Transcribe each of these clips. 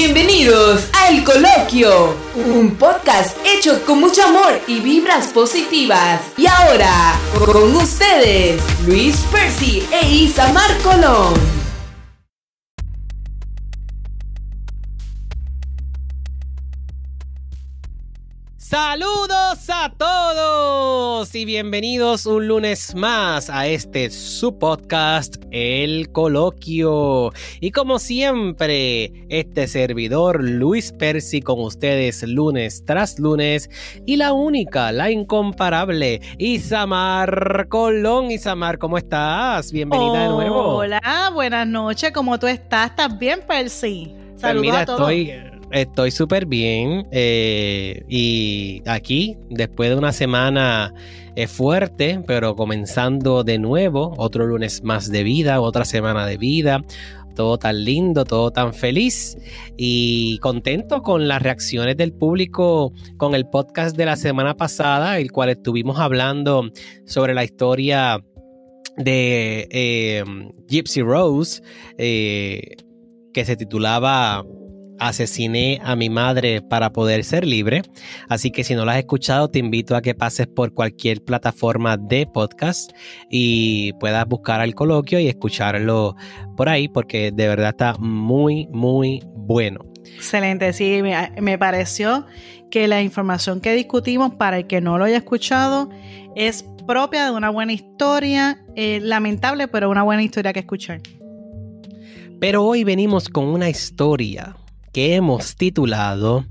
Bienvenidos a El Coloquio, un podcast hecho con mucho amor y vibras positivas. Y ahora, con ustedes, Luis Percy e Isamar Colón. Saludos a todos y bienvenidos un lunes más a este su podcast El Coloquio. Y como siempre, este servidor Luis Percy con ustedes lunes tras lunes y la única, la incomparable Isamar Colón. Isamar, ¿cómo estás? Bienvenida de nuevo. Hola, buenas noches, ¿cómo tú estás? ¿Estás bien, Percy? Pues Saludos a todos. Estoy Estoy súper bien eh, y aquí, después de una semana eh, fuerte, pero comenzando de nuevo, otro lunes más de vida, otra semana de vida, todo tan lindo, todo tan feliz y contento con las reacciones del público con el podcast de la semana pasada, el cual estuvimos hablando sobre la historia de eh, Gypsy Rose, que se titulaba asesiné a mi madre para poder ser libre. Así que si no lo has escuchado, te invito a que pases por cualquier plataforma de podcast y puedas buscar al coloquio y escucharlo por ahí porque de verdad está muy, muy bueno. Excelente, sí, me, pareció que la información que discutimos, para el que no lo haya escuchado, es propia de una buena historia, eh, lamentable, pero una buena historia que escuchar. Pero hoy venimos con una historia que hemos titulado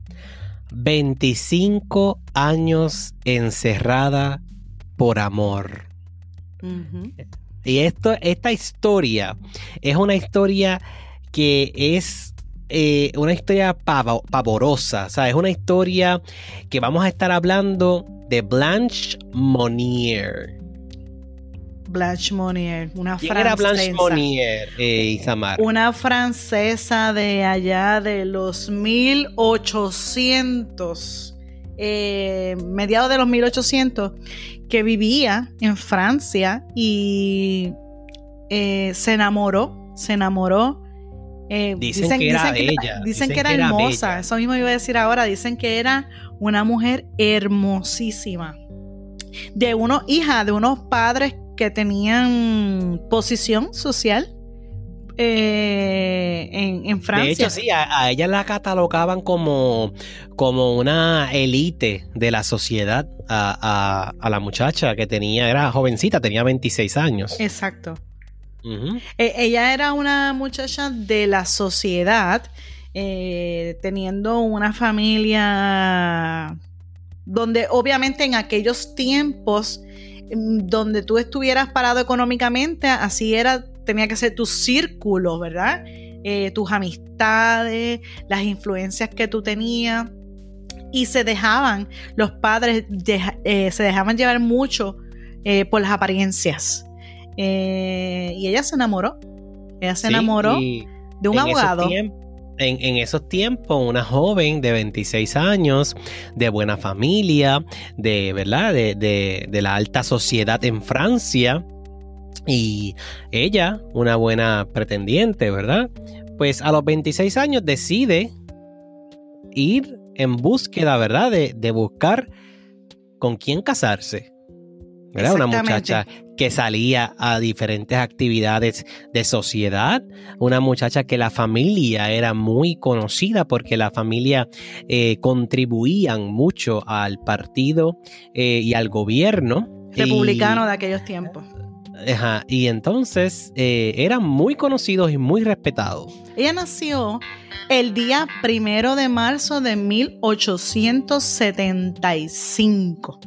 25 años encerrada por amor. Y esto, esta historia es una historia que es eh, una historia pavorosa, o sea, es una historia que vamos a estar hablando de Blanche Monnier. Blanche Monnier, una ¿Quién francesa. Era Blanche Monnier, eh, Isamar? Una francesa de allá de los 1800, eh, mediados de los 1800, que vivía en Francia y eh, se enamoró, se enamoró. dicen, que era ella. Dicen, que era, hermosa, eso mismo iba a decir ahora, dicen que era una mujer hermosísima. De uno, hija de unos padres que tenían posición social eh, en, Francia. De hecho, sí, a, ella la catalogaban como, como una élite de la sociedad, a, la muchacha que tenía, era jovencita, tenía 26 años. Exacto. E, ella era una muchacha de la sociedad, eh, teniendo una familia donde obviamente en aquellos tiempos donde tú estuvieras parado económicamente, así era, tenía que ser tu círculo, ¿verdad? Eh, tus amistades, las influencias que tú tenías. Y se dejaban, los padres eh, se dejaban llevar mucho eh, por las apariencias. y ella se enamoró. Ella se enamoró de un abogado en, esos tiempos, una joven de 26 años, de buena familia, de, ¿verdad? De, la alta sociedad en Francia. Y ella, una buena pretendiente, ¿verdad? Pues a los 26 años decide ir en búsqueda, ¿verdad? De, de buscar con quién casarse. Era una muchacha que salía a diferentes actividades de sociedad, una muchacha que la familia era muy conocida porque la familia eh, contribuían mucho al partido eh, y al gobierno. Republicano de aquellos tiempos. Ajá, y entonces eh, eran muy conocidos y muy respetados. Ella nació el día primero de marzo de 1875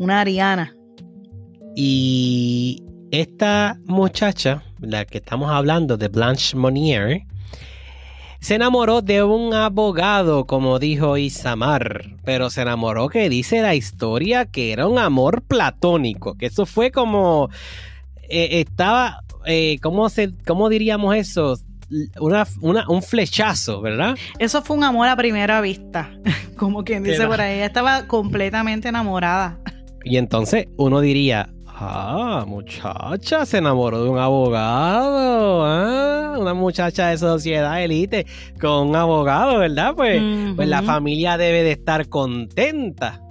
una Ariana. Y esta muchacha, la que estamos hablando de Blanche Monnier, se enamoró de un abogado, como dijo Isamar, pero se enamoró que dice la historia que era un amor platónico, que eso fue como eh, estaba, eh, ¿cómo, se, ¿cómo diríamos eso? Una, un flechazo, ¿verdad? Eso fue un amor a primera vista, como quien dice por ahí. Ella estaba completamente enamorada. Y entonces uno diría, Ah, muchacha, se enamoró de un abogado. ¿ah? Una muchacha de sociedad élite con un abogado, ¿verdad? Pues, pues la familia debe de estar contenta.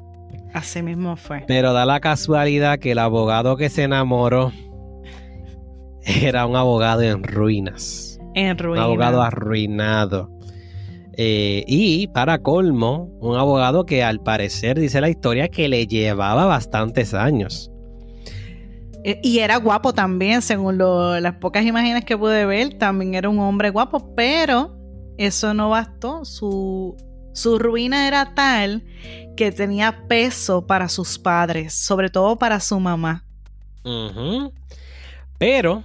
Así mismo fue. Pero da la casualidad que el abogado que se enamoró era un abogado en ruinas. En ruinas. Un abogado arruinado. Eh, y para colmo, un abogado que al parecer dice la historia que le llevaba bastantes años. Eh, y era guapo también, según las pocas imágenes que pude ver, también era un hombre guapo, pero eso no bastó. Su, su ruina era tal que tenía peso para sus padres, sobre todo para su mamá. Pero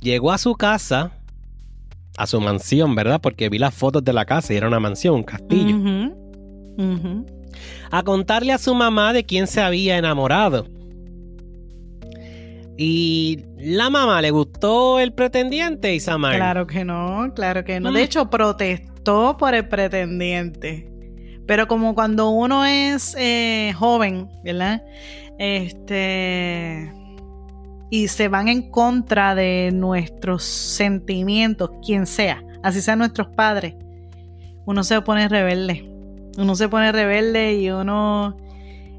llegó a su casa, a su mansión, ¿verdad? Porque vi las fotos de la casa y era una mansión, un castillo. A contarle a su mamá de quién se había enamorado. Y la mamá le gustó el pretendiente, Isamar. Claro que no, claro que no. De mm. hecho, protestó por el pretendiente. Pero como cuando uno es eh, joven, ¿verdad? Este. Y se van en contra de nuestros sentimientos, quien sea, así sean nuestros padres, uno se pone rebelde. Uno se pone rebelde y uno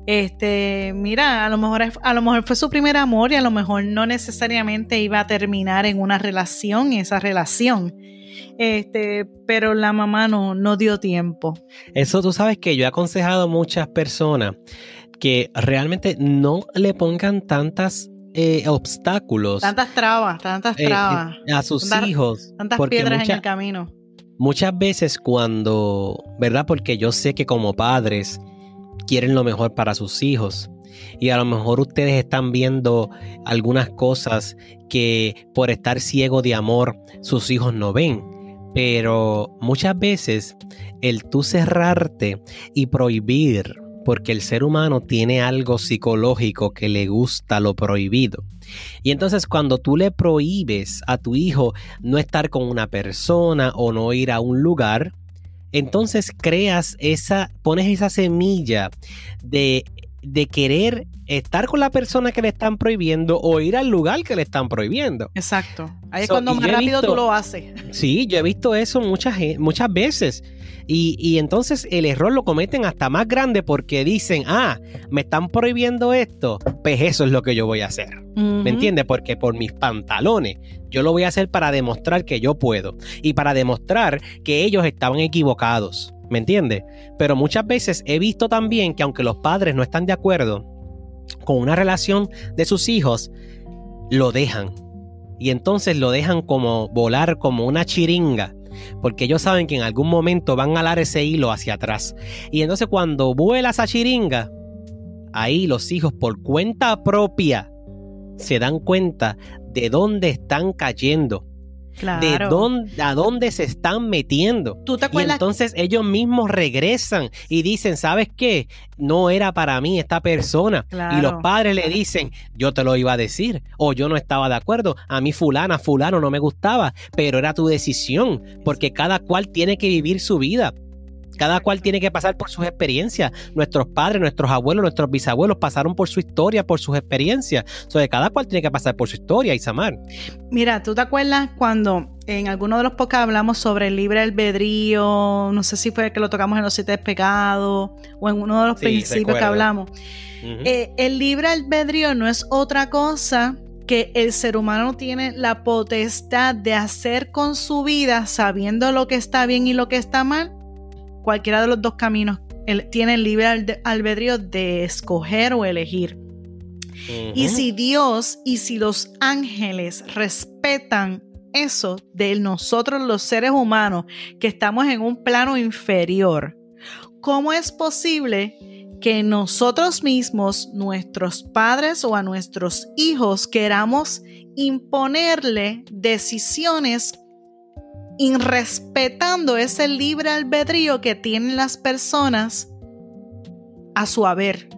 este, mira, a lo mejor a lo mejor fue su primer amor y a lo mejor no necesariamente iba a terminar en una relación, esa relación. Este, pero la mamá no, no dio tiempo. Eso tú sabes que yo he aconsejado a muchas personas que realmente no le pongan tantas eh, obstáculos. Tantas trabas, tantas eh, trabas. a sus hijos. Tantas piedras en el camino. Muchas veces cuando, ¿verdad? Porque yo sé que como padres, quieren lo mejor para sus hijos. Y a lo mejor ustedes están viendo algunas cosas que por estar ciego de amor sus hijos no ven. Pero muchas veces el tú cerrarte y prohibir, porque el ser humano tiene algo psicológico que le gusta lo prohibido. Y entonces cuando tú le prohíbes a tu hijo no estar con una persona o no ir a un lugar, entonces creas esa, pones esa semilla de, de querer estar con la persona que le están prohibiendo o ir al lugar que le están prohibiendo. Exacto. Ahí es cuando más rápido tú lo haces. Sí, yo he visto eso muchas, muchas veces. Y, entonces el error lo cometen hasta más grande porque dicen, ah, me están prohibiendo esto, pues eso es lo que yo voy a hacer. ¿Me entiendes? Porque por mis pantalones, yo lo voy a hacer para demostrar que yo puedo y para demostrar que ellos estaban equivocados. ¿Me entiendes? Pero muchas veces he visto también que aunque los padres no están de acuerdo con una relación de sus hijos, lo dejan. Y entonces lo dejan como volar como una chiringa porque ellos saben que en algún momento van a alar ese hilo hacia atrás. Y entonces cuando vuela esa chiringa, ahí los hijos por cuenta propia se dan cuenta de dónde están cayendo de dónde, a dónde se están metiendo. Y entonces ellos mismos regresan y dicen, ¿sabes qué? No era para mí esta persona. Y los padres le dicen, yo te lo iba a decir, o yo no estaba de acuerdo, a mí fulana, fulano no me gustaba, pero era tu decisión, porque cada cual tiene que vivir su vida. Cada cual tiene que pasar por sus experiencias. Nuestros padres, nuestros abuelos, nuestros bisabuelos pasaron por su historia, por sus experiencias. O cada cual tiene que pasar por su historia, Isamar. Mira, ¿tú te acuerdas cuando en alguno de los podcasts hablamos sobre el libre albedrío? No sé si fue que lo tocamos en los siete pecados o en uno de los principios que hablamos. Eh, el libre albedrío no es otra cosa que el ser humano tiene la potestad de hacer con su vida sabiendo lo que está bien y lo que está mal cualquiera de los dos caminos tiene el libre albedrío de escoger o elegir. Y si Dios y si los ángeles respetan eso de nosotros los seres humanos que estamos en un plano inferior, ¿cómo es posible que nosotros mismos, nuestros padres o a nuestros hijos queramos imponerle decisiones irrespetando ese libre albedrío que tienen las personas a su haber.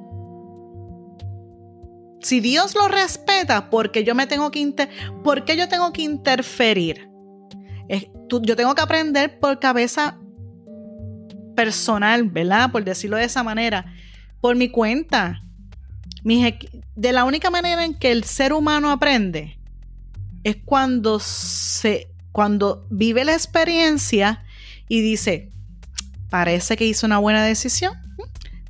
Si Dios lo respeta, ¿por qué yo me tengo que inter ¿por qué yo tengo que interferir? yo tengo que aprender por cabeza personal, ¿verdad? Por decirlo de esa manera, por mi cuenta. de la única manera en que el ser humano aprende es cuando se cuando vive la experiencia y dice, parece que hizo una buena decisión,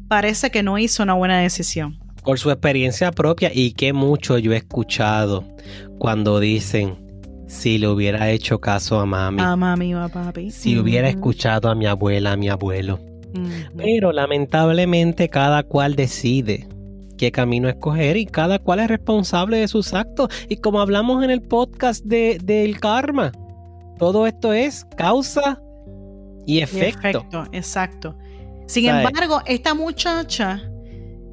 parece que no hizo una buena decisión. Por su experiencia propia y que mucho yo he escuchado cuando dicen, si le hubiera hecho caso a mami. A mami o a papi. Si hubiera escuchado a mi abuela, a mi abuelo. Pero lamentablemente cada cual decide qué camino escoger y cada cual es responsable de sus actos. Y como hablamos en el podcast del de, karma, todo esto es causa y efecto. exacto. Sin embargo, esta muchacha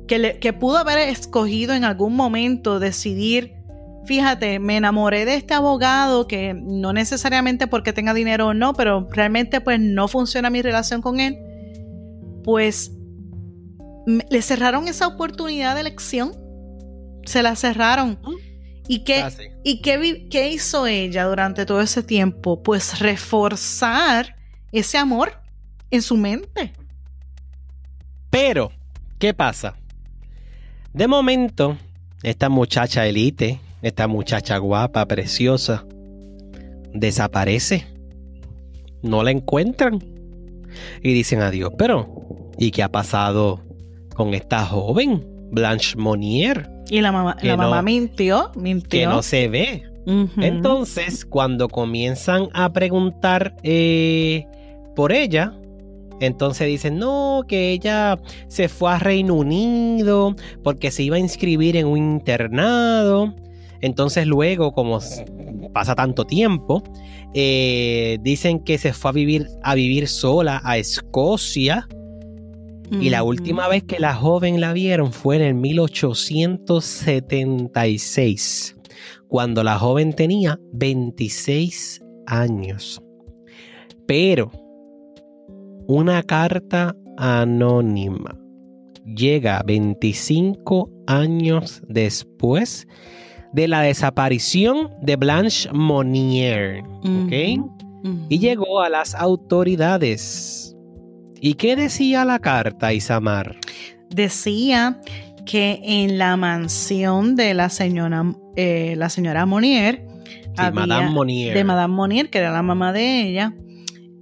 que, que pudo haber escogido en algún momento decidir, fíjate, me enamoré de este abogado que no necesariamente porque tenga dinero o no, pero realmente pues no funciona mi relación con él, pues le cerraron esa oportunidad de elección. Se la cerraron. ¿Y qué, ah, ¿y qué, qué hizo ella durante todo ese tiempo? Pues reforzar ese amor en su mente. Pero, ¿qué pasa? De momento, esta muchacha elite, esta muchacha guapa, preciosa, desaparece. No la encuentran. Y dicen adiós. Pero, ¿y qué ha pasado con esta joven, Blanche Monnier? Y la mamá, la mamá mintió, mintió. Que no se ve. Entonces, cuando comienzan a preguntar eh, por ella, entonces dicen, no, que ella se fue a Reino Unido porque se iba a inscribir en un internado. Entonces luego, como pasa tanto tiempo, eh, dicen que se fue a vivir, a vivir sola a Escocia. Y la última vez que la joven la vieron fue en el 1876, cuando la joven tenía 26 años. Pero una carta anónima llega 25 años después de la desaparición de Blanche Monnier. Y llegó a las autoridades. ¿Y qué decía la carta, Isamar? Decía que en la mansión de la señora, eh, la señora Monnier, Madame Monnier, de Madame Monnier, que era la mamá de ella,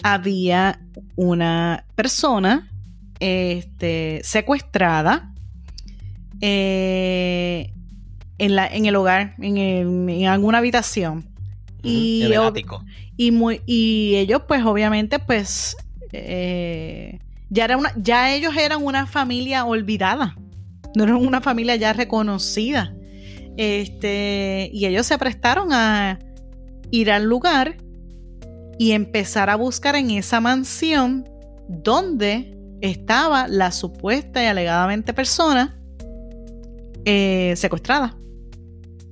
había una persona este, secuestrada eh, en, la, en el hogar, en, alguna habitación. y, y, muy, y ellos, pues, obviamente, pues, eh, ya, era una, ya ellos eran una familia olvidada. No eran una familia ya reconocida. Este, y ellos se prestaron a ir al lugar y empezar a buscar en esa mansión donde estaba la supuesta y alegadamente persona eh, secuestrada.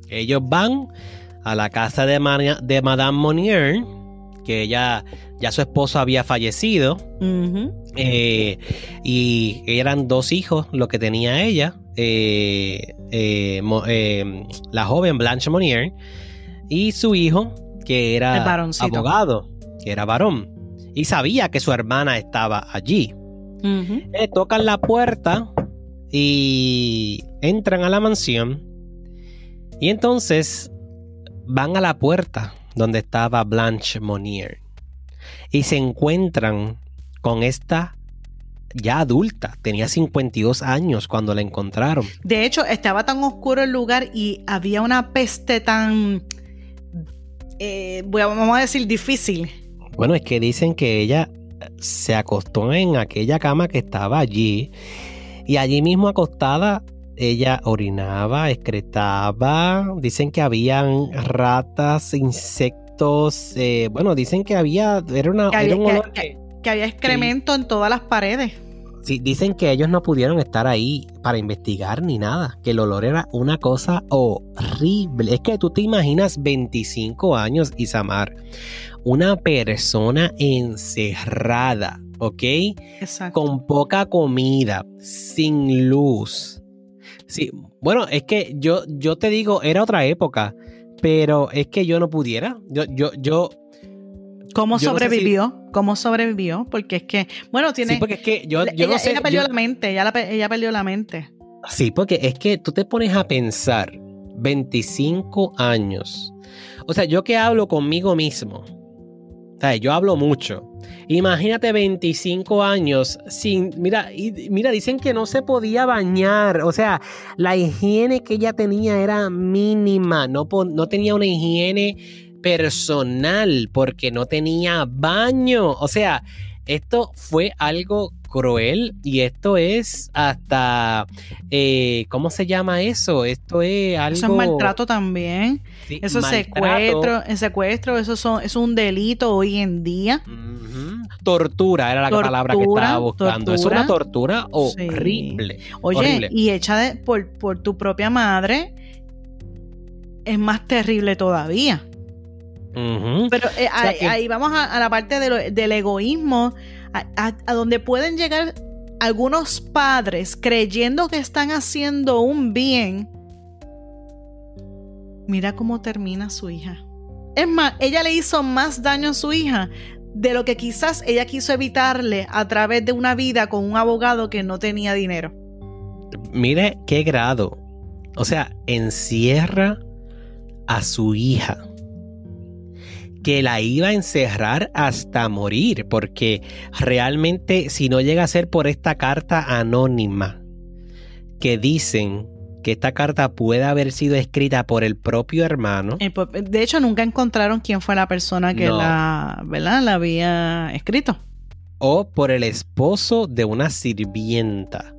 Ellos van a la casa de, de Madame Monnier, que ella, ya su esposo había fallecido, eh, y eran dos hijos lo que tenía ella, eh, la joven Blanche Monnier, y su hijo, que era abogado que era varón, y sabía que su hermana estaba allí. Tocan la puerta y entran a la mansión. Y entonces van a la puerta donde estaba Blanche Monnier. Y se encuentran con esta ya adulta, tenía 52 años cuando la encontraron. De hecho, estaba tan oscuro el lugar y había una peste tan, eh, vamos a decir, difícil bueno, es que dicen que ella se acostó en aquella cama que estaba allí y allí mismo acostada ella orinaba, excretaba, dicen que habían ratas, insectos, eh, bueno, dicen que había, era, una, que había, un olor que, había excremento en todas las paredes. Sí, dicen que ellos no pudieron estar ahí para investigar ni nada, que el olor era una cosa horrible. Es que tú te imaginas 25 años, Isamar, una persona encerrada, ¿ok? Exacto. Con poca comida, sin luz. Sí, bueno, es que yo, yo te digo, era otra época, pero es que yo no pudiera. Yo, yo, yo. ¿Cómo sobrevivió? ¿Cómo sobrevivió? Porque es que, bueno, tiene. Sí, porque es que yo, yo ella, no sé. Ella perdió la mente, ella, ella perdió la mente. Sí, porque es que tú te pones a pensar 25 años. O sea, yo que hablo conmigo mismo. Yo hablo mucho. Imagínate 25 años sin, mira, y, mira, dicen que no se podía bañar, o sea, la higiene que ella tenía era mínima, no, no tenía una higiene personal porque no tenía baño, o sea, esto fue algo cruel y esto es hasta, eh, ¿cómo se llama eso? Esto es algo... Eso es maltrato también. eso es secuestro, secuestro, eso son, es un delito hoy en día. Tortura era la palabra que estaba buscando. Es una tortura horrible. Oye, y hecha por, por tu propia madre, es más terrible todavía. Pero eh, ahí, vamos a, la parte del egoísmo, a, donde pueden llegar algunos padres creyendo que están haciendo un bien. Mira cómo termina su hija. Es más, ella le hizo más daño a su hija de lo que quizás ella quiso evitarle a través de una vida con un abogado que no tenía dinero. Mire qué grado. O sea, encierra a su hija que la iba a encerrar hasta morir, porque realmente si no llega a ser por esta carta anónima que dicen que esta carta puede haber sido escrita por el propio hermano. De hecho, nunca encontraron quién fue la persona que la, ¿verdad? la había escrito. O por el esposo de una sirvienta.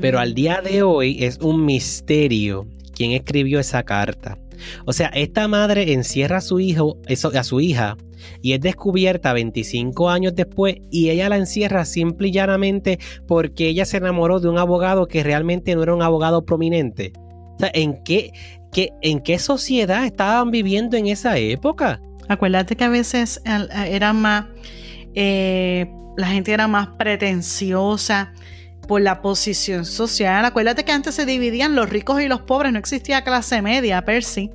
Pero al día de hoy es un misterio quién escribió esa carta. O sea, esta madre encierra a su hijo, a su hija, y es descubierta 25 años después y ella la encierra simple y llanamente porque ella se enamoró de un abogado que realmente no era un abogado prominente. O sea, ¿en qué, en qué sociedad estaban viviendo en esa época? Acuérdate que a veces era más, eh, la gente era más pretenciosa por la posición social. Acuérdate que antes se dividían los ricos y los pobres, no existía clase media, Percy.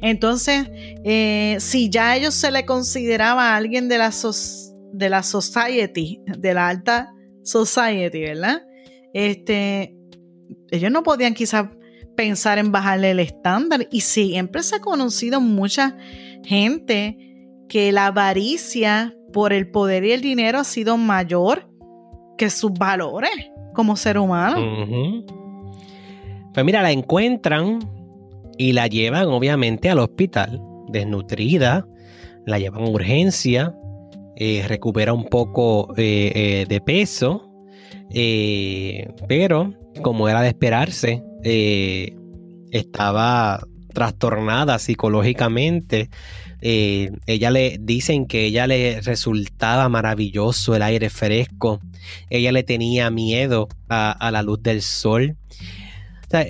Entonces, eh, si ya ellos se le consideraba a alguien de la, de la society, de la alta society, ¿verdad? Este, ellos no podían quizás pensar en bajarle el estándar. Y siempre se ha conocido mucha gente que la avaricia por el poder y el dinero ha sido mayor que sus valores como ser humano. Pues mira, la encuentran y la llevan obviamente al hospital, desnutrida, la llevan a urgencia, eh, recupera un poco eh, eh, de peso, pero como era de esperarse, estaba trastornada psicológicamente. ella le dicen que ella le resultaba maravilloso el aire fresco. Ella le tenía miedo a la luz del sol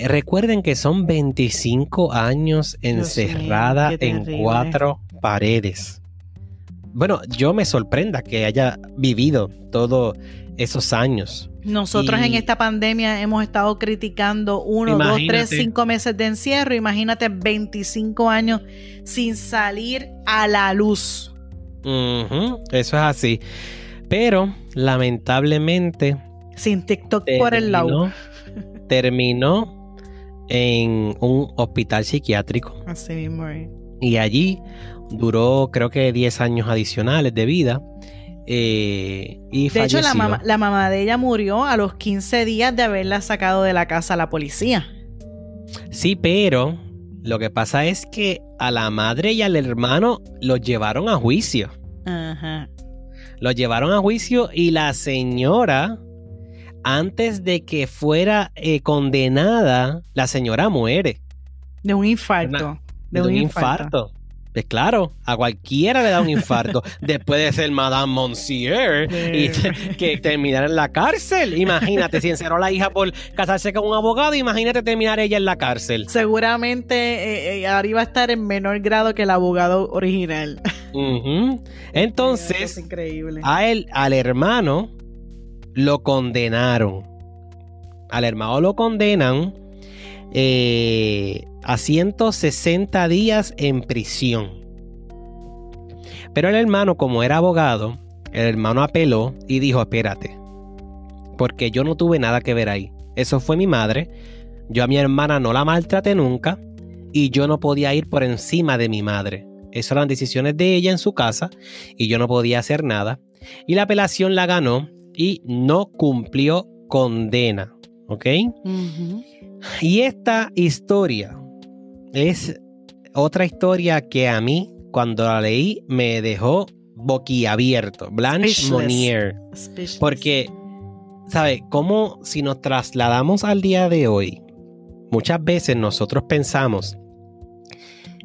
recuerden que son 25 años encerrada en cuatro paredes. Bueno, yo me sorprenda que haya vivido todos esos años. Nosotros en esta pandemia hemos estado criticando uno, dos, tres, cinco meses de encierro. Imagínate 25 años sin salir a la luz. eso es así. Pero lamentablemente. Sin TikTok por el lado terminó en un hospital psiquiátrico. Así mismo. Y allí duró creo que 10 años adicionales de vida. Eh, y de hecho, la mamá, la mamá de ella murió a los 15 días de haberla sacado de la casa a la policía. Sí, pero lo que pasa es que a la madre y al hermano los llevaron a juicio. Ajá. Los llevaron a juicio y la señora antes de que fuera eh, condenada, la señora muere. De un infarto. de, un, infarto. Pues claro, a cualquiera le da un infarto después de ser Madame Monsieur y que terminar en la cárcel. Imagínate, si encerró a la hija por casarse con un abogado, imagínate terminar ella en la cárcel. Seguramente eh, eh arriba a estar en menor grado que el abogado original. Entonces, increíble. a él, al hermano, lo condenaron. Al hermano lo condenan eh, a 160 días en prisión. Pero el hermano, como era abogado, el hermano apeló y dijo, espérate, porque yo no tuve nada que ver ahí. Eso fue mi madre. Yo a mi hermana no la maltraté nunca y yo no podía ir por encima de mi madre. Esas eran decisiones de ella en su casa y yo no podía hacer nada. Y la apelación la ganó y no cumplió condena. ¿Ok? Y esta historia es otra historia que a mí, cuando la leí, me dejó boquiabierto. Blanche Monier. Porque, ¿sabe? Como si nos trasladamos al día de hoy, muchas veces nosotros pensamos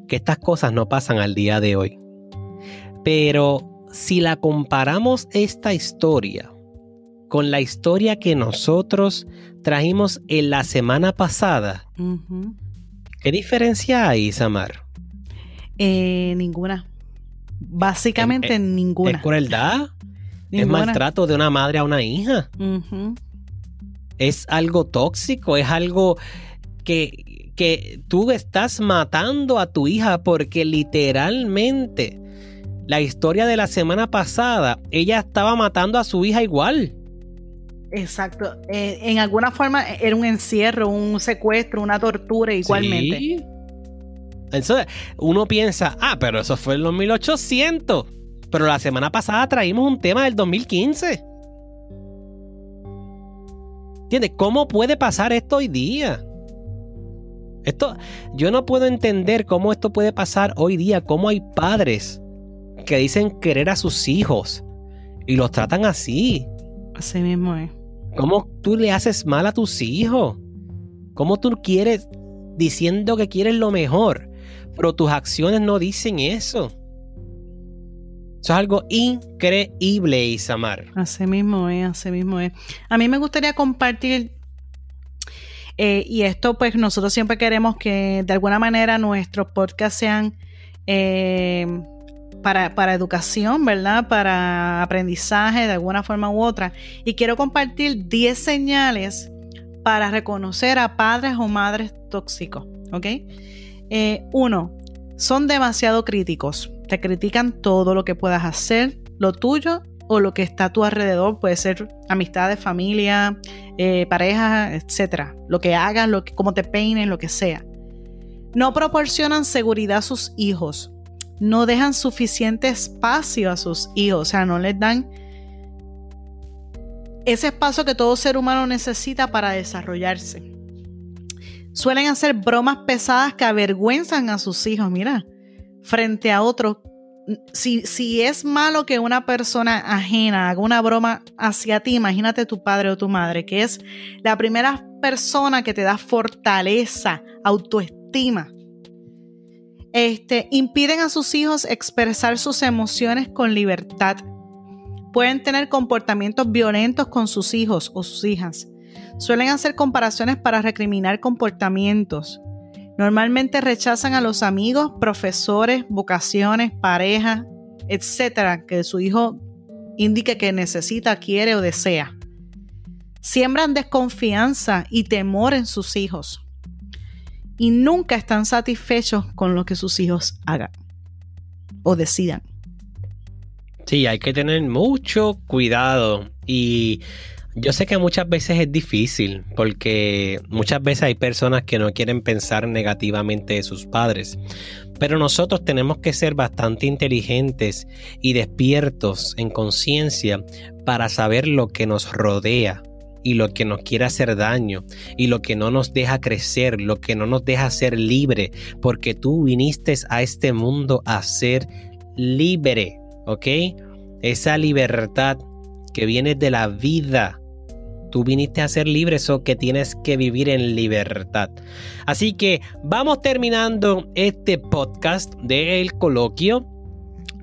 que estas cosas no pasan al día de hoy. Pero si la comparamos esta historia con la historia que nosotros trajimos en la semana pasada, ¿qué diferencia hay, Samar? Eh, ninguna. Básicamente ninguna. ¿Es crueldad? ¿Es maltrato de una madre a una hija? ¿Es algo tóxico? ¿Es algo que, que tú estás matando a tu hija porque literalmente la historia de la semana pasada, ella estaba matando a su hija igual. Exacto. Eh, en alguna forma era un encierro, un secuestro, una tortura igualmente. Sí. Entonces, uno piensa, ah, pero eso fue en los 1800. Pero la semana pasada traímos un tema del 2015. ¿Entiendes? ¿Cómo puede pasar esto hoy día? Esto, yo no puedo entender cómo esto puede pasar hoy día, cómo hay padres que dicen querer a sus hijos y los tratan así. Así mismo es. ¿Cómo tú le haces mal a tus hijos? ¿Cómo tú quieres diciendo que quieres lo mejor, pero tus acciones no dicen eso? Eso es algo increíble, Isamar. Así mismo es, así mismo es. A mí me gustaría compartir eh, y esto, pues nosotros siempre queremos que de alguna manera nuestros podcasts sean eh, para, educación, ¿verdad? Para aprendizaje de alguna forma u otra. Y quiero compartir 10 señales para reconocer a padres o madres tóxicos, ¿ok? Eh, uno, son demasiado críticos. Te critican todo lo que puedas hacer, lo tuyo o lo que está a tu alrededor, puede ser amistades, familia, eh, pareja, etcétera. Lo que hagan, lo que, cómo te peinen, lo que sea. No proporcionan seguridad a sus hijos. No dejan suficiente espacio a sus hijos. O sea, no les dan ese espacio que todo ser humano necesita para desarrollarse. Suelen hacer bromas pesadas que avergüenzan a sus hijos, mira, frente a otros si, es malo que una persona ajena haga una broma hacia ti, imagínate tu padre o tu madre, que es la primera persona que te da fortaleza, autoestima. Este, impiden a sus hijos expresar sus emociones con libertad. Pueden tener comportamientos violentos con sus hijos o sus hijas. Suelen hacer comparaciones para recriminar comportamientos. Normalmente rechazan a los amigos, profesores, vocaciones, parejas, etcétera, que su hijo indique que necesita, quiere o desea. Siembran desconfianza y temor en sus hijos y nunca están satisfechos con lo que sus hijos hagan o decidan. Sí, hay que tener mucho cuidado. Y yo sé que muchas veces es difícil porque muchas veces hay personas que no quieren pensar negativamente de sus padres, pero nosotros tenemos que ser bastante inteligentes y despiertos en conciencia para saber lo que nos rodea y lo que nos quiere hacer daño y lo que no nos deja crecer, lo que no nos deja ser libre, porque tú viniste a este mundo a ser libre, ¿ok? Esa libertad que viene de la vida Tú viniste a ser libre, eso que tienes que vivir en libertad. Así que vamos terminando este podcast del coloquio.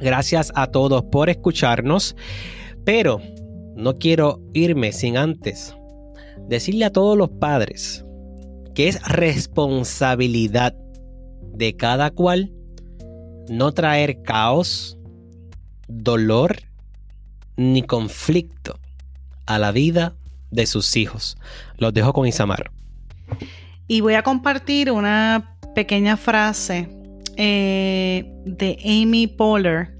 Gracias a todos por escucharnos. Pero no quiero irme sin antes decirle a todos los padres que es responsabilidad de cada cual no traer caos, dolor ni conflicto a la vida de sus hijos. Los dejo con Isamar. Y voy a compartir una pequeña frase eh, de Amy Poehler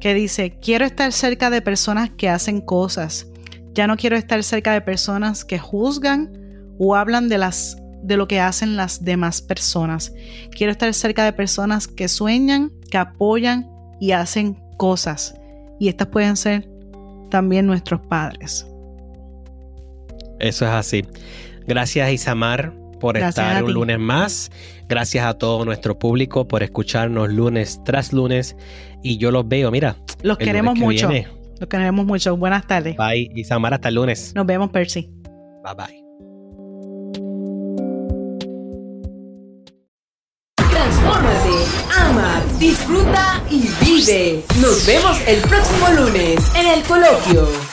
que dice, quiero estar cerca de personas que hacen cosas. Ya no quiero estar cerca de personas que juzgan o hablan de las de lo que hacen las demás personas. Quiero estar cerca de personas que sueñan, que apoyan y hacen cosas. Y estas pueden ser también nuestros padres. Eso es así. Gracias Isamar por estar un lunes más. Gracias a todo nuestro público por escucharnos lunes tras lunes. Y yo los veo, mira. Los queremos mucho. Los queremos mucho. Buenas tardes. Bye, Isamar, hasta el lunes. Nos vemos, Percy. Bye bye. Transfórmate, ama, disfruta y vive. Nos vemos el próximo lunes en el coloquio.